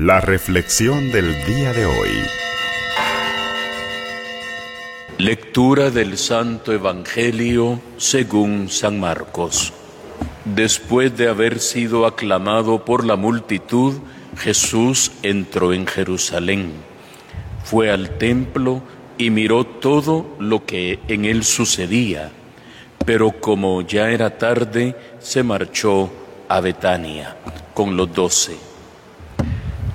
La reflexión del día de hoy. Lectura del Santo Evangelio según San Marcos. Después de haber sido aclamado por la multitud, Jesús entró en Jerusalén. Fue al templo y miró todo lo que en él sucedía, pero como ya era tarde, se marchó a Betania con los doce.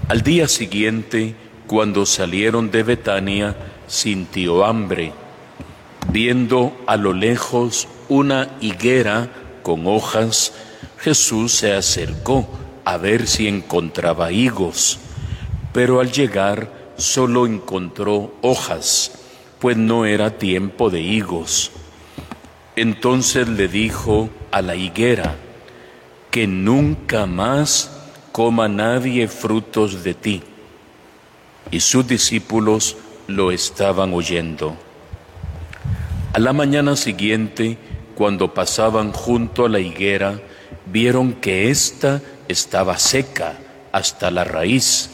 Al día siguiente, cuando salieron de Betania, sintió hambre. Viendo a lo lejos una higuera con hojas, Jesús se acercó a ver si encontraba higos, pero al llegar solo encontró hojas, pues no era tiempo de higos. Entonces le dijo a la higuera, que nunca más coma nadie frutos de ti. Y sus discípulos lo estaban oyendo. A la mañana siguiente, cuando pasaban junto a la higuera, vieron que ésta estaba seca hasta la raíz.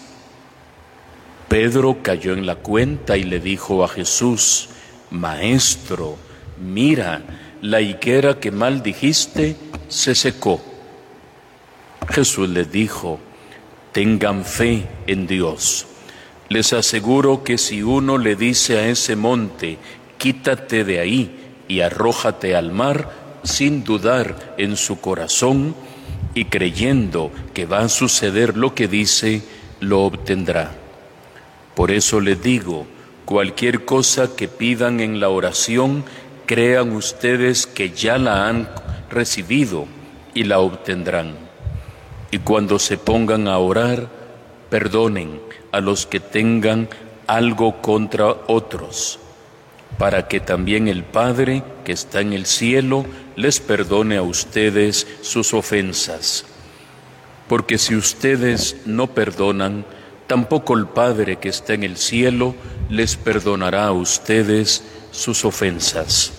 Pedro cayó en la cuenta y le dijo a Jesús, Maestro, mira, la higuera que mal dijiste se secó. Jesús les dijo, tengan fe en Dios. Les aseguro que si uno le dice a ese monte, quítate de ahí y arrójate al mar, sin dudar en su corazón y creyendo que va a suceder lo que dice, lo obtendrá. Por eso les digo, cualquier cosa que pidan en la oración, crean ustedes que ya la han recibido y la obtendrán. Y cuando se pongan a orar, perdonen a los que tengan algo contra otros, para que también el Padre que está en el cielo les perdone a ustedes sus ofensas. Porque si ustedes no perdonan, tampoco el Padre que está en el cielo les perdonará a ustedes sus ofensas.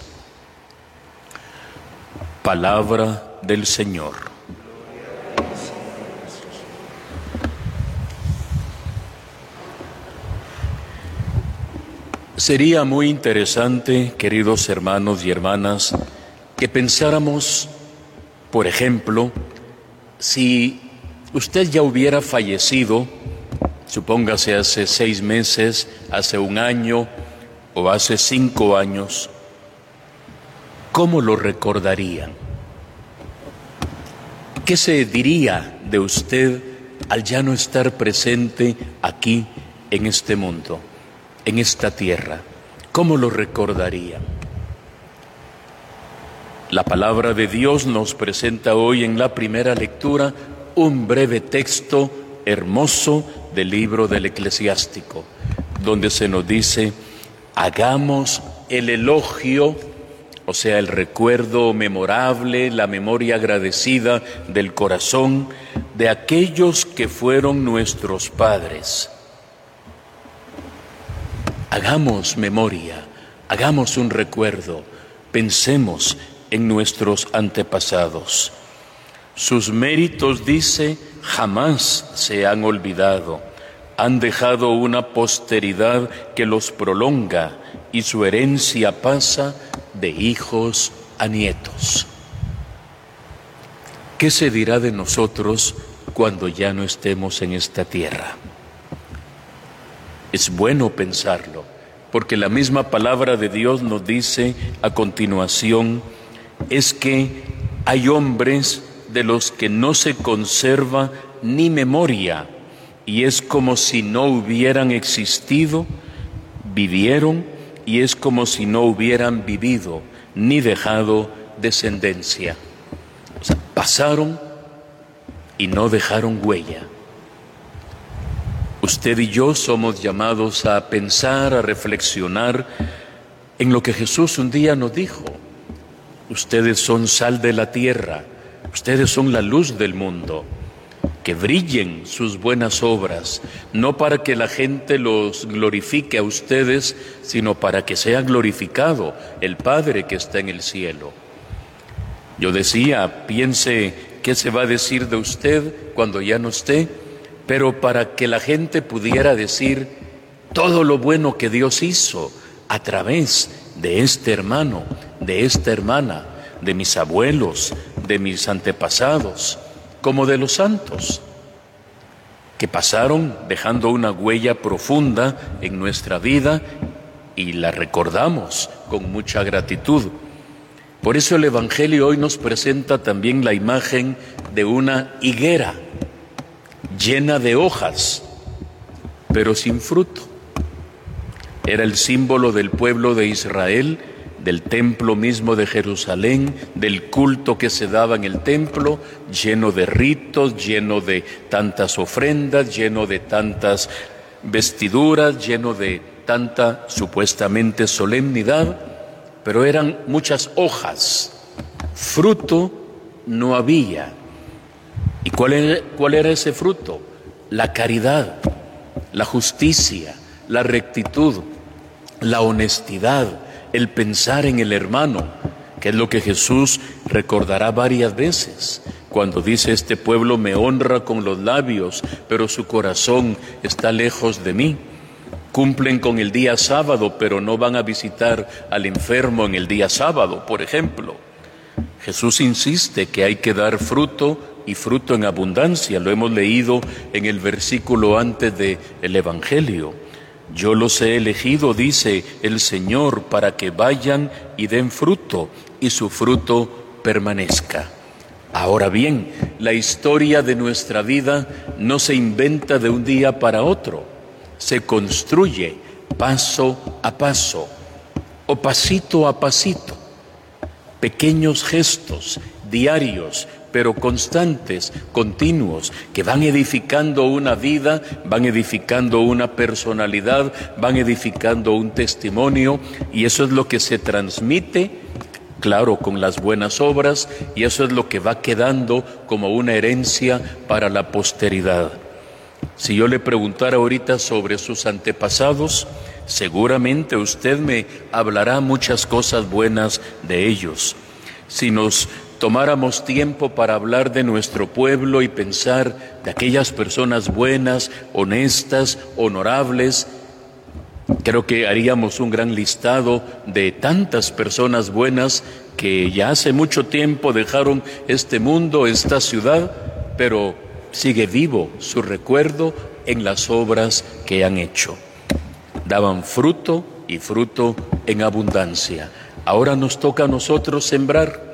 Palabra del Señor. Sería muy interesante, queridos hermanos y hermanas, que pensáramos, por ejemplo, si usted ya hubiera fallecido, supóngase hace seis meses, hace un año o hace cinco años, ¿cómo lo recordarían? ¿Qué se diría de usted al ya no estar presente aquí en este mundo? En esta tierra, ¿cómo lo recordarían? La palabra de Dios nos presenta hoy en la primera lectura un breve texto hermoso del libro del eclesiástico, donde se nos dice, hagamos el elogio, o sea, el recuerdo memorable, la memoria agradecida del corazón de aquellos que fueron nuestros padres Hagamos memoria, hagamos un recuerdo, pensemos en nuestros antepasados. Sus méritos, dice, jamás se han olvidado. Han dejado una posteridad que los prolonga y su herencia pasa de hijos a nietos. ¿Qué se dirá de nosotros cuando ya no estemos en esta tierra? Es bueno pensarlo, porque la misma palabra de Dios nos dice a continuación, es que hay hombres de los que no se conserva ni memoria, y es como si no hubieran existido, vivieron, y es como si no hubieran vivido ni dejado descendencia. O sea, pasaron y no dejaron huella. Usted y yo somos llamados a pensar, a reflexionar en lo que Jesús un día nos dijo. Ustedes son sal de la tierra, ustedes son la luz del mundo. Que brillen sus buenas obras, no para que la gente los glorifique a ustedes, sino para que sea glorificado el Padre que está en el cielo. Yo decía, piense qué se va a decir de usted cuando ya no esté pero para que la gente pudiera decir todo lo bueno que Dios hizo a través de este hermano, de esta hermana, de mis abuelos, de mis antepasados, como de los santos, que pasaron dejando una huella profunda en nuestra vida y la recordamos con mucha gratitud. Por eso el Evangelio hoy nos presenta también la imagen de una higuera llena de hojas, pero sin fruto. Era el símbolo del pueblo de Israel, del templo mismo de Jerusalén, del culto que se daba en el templo, lleno de ritos, lleno de tantas ofrendas, lleno de tantas vestiduras, lleno de tanta supuestamente solemnidad, pero eran muchas hojas, fruto no había. ¿Y cuál era, cuál era ese fruto? La caridad, la justicia, la rectitud, la honestidad, el pensar en el hermano, que es lo que Jesús recordará varias veces cuando dice este pueblo me honra con los labios, pero su corazón está lejos de mí. Cumplen con el día sábado, pero no van a visitar al enfermo en el día sábado, por ejemplo. Jesús insiste que hay que dar fruto y fruto en abundancia. Lo hemos leído en el versículo antes del el Evangelio. Yo los he elegido, dice el Señor, para que vayan y den fruto y su fruto permanezca. Ahora bien, la historia de nuestra vida no se inventa de un día para otro, se construye paso a paso o pasito a pasito, pequeños gestos diarios, pero constantes, continuos, que van edificando una vida, van edificando una personalidad, van edificando un testimonio, y eso es lo que se transmite claro, con las buenas obras, y eso es lo que va quedando como una herencia para la posteridad. Si yo le preguntara ahorita sobre sus antepasados, seguramente usted me hablará muchas cosas buenas de ellos. Si nos tomáramos tiempo para hablar de nuestro pueblo y pensar de aquellas personas buenas, honestas, honorables, Creo que haríamos un gran listado de tantas personas buenas que ya hace mucho tiempo dejaron este mundo, esta ciudad, pero sigue vivo su recuerdo en las obras que han hecho. Daban fruto y fruto en abundancia. Ahora nos toca a nosotros sembrar.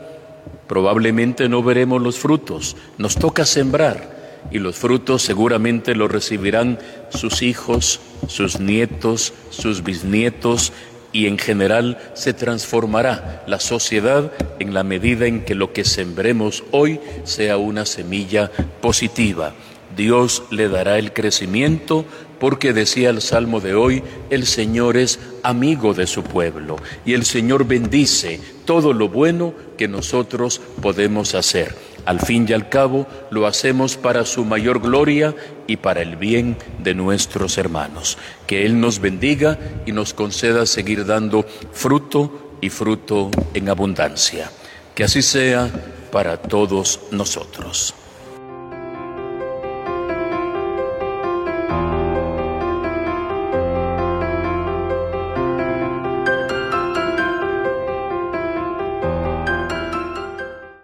Probablemente no veremos los frutos, nos toca sembrar y los frutos seguramente los recibirán sus hijos, sus nietos, sus bisnietos y en general se transformará la sociedad en la medida en que lo que sembremos hoy sea una semilla positiva. Dios le dará el crecimiento porque decía el Salmo de hoy, el Señor es amigo de su pueblo y el Señor bendice todo lo bueno que nosotros podemos hacer. Al fin y al cabo, lo hacemos para su mayor gloria y para el bien de nuestros hermanos. Que Él nos bendiga y nos conceda seguir dando fruto y fruto en abundancia. Que así sea para todos nosotros.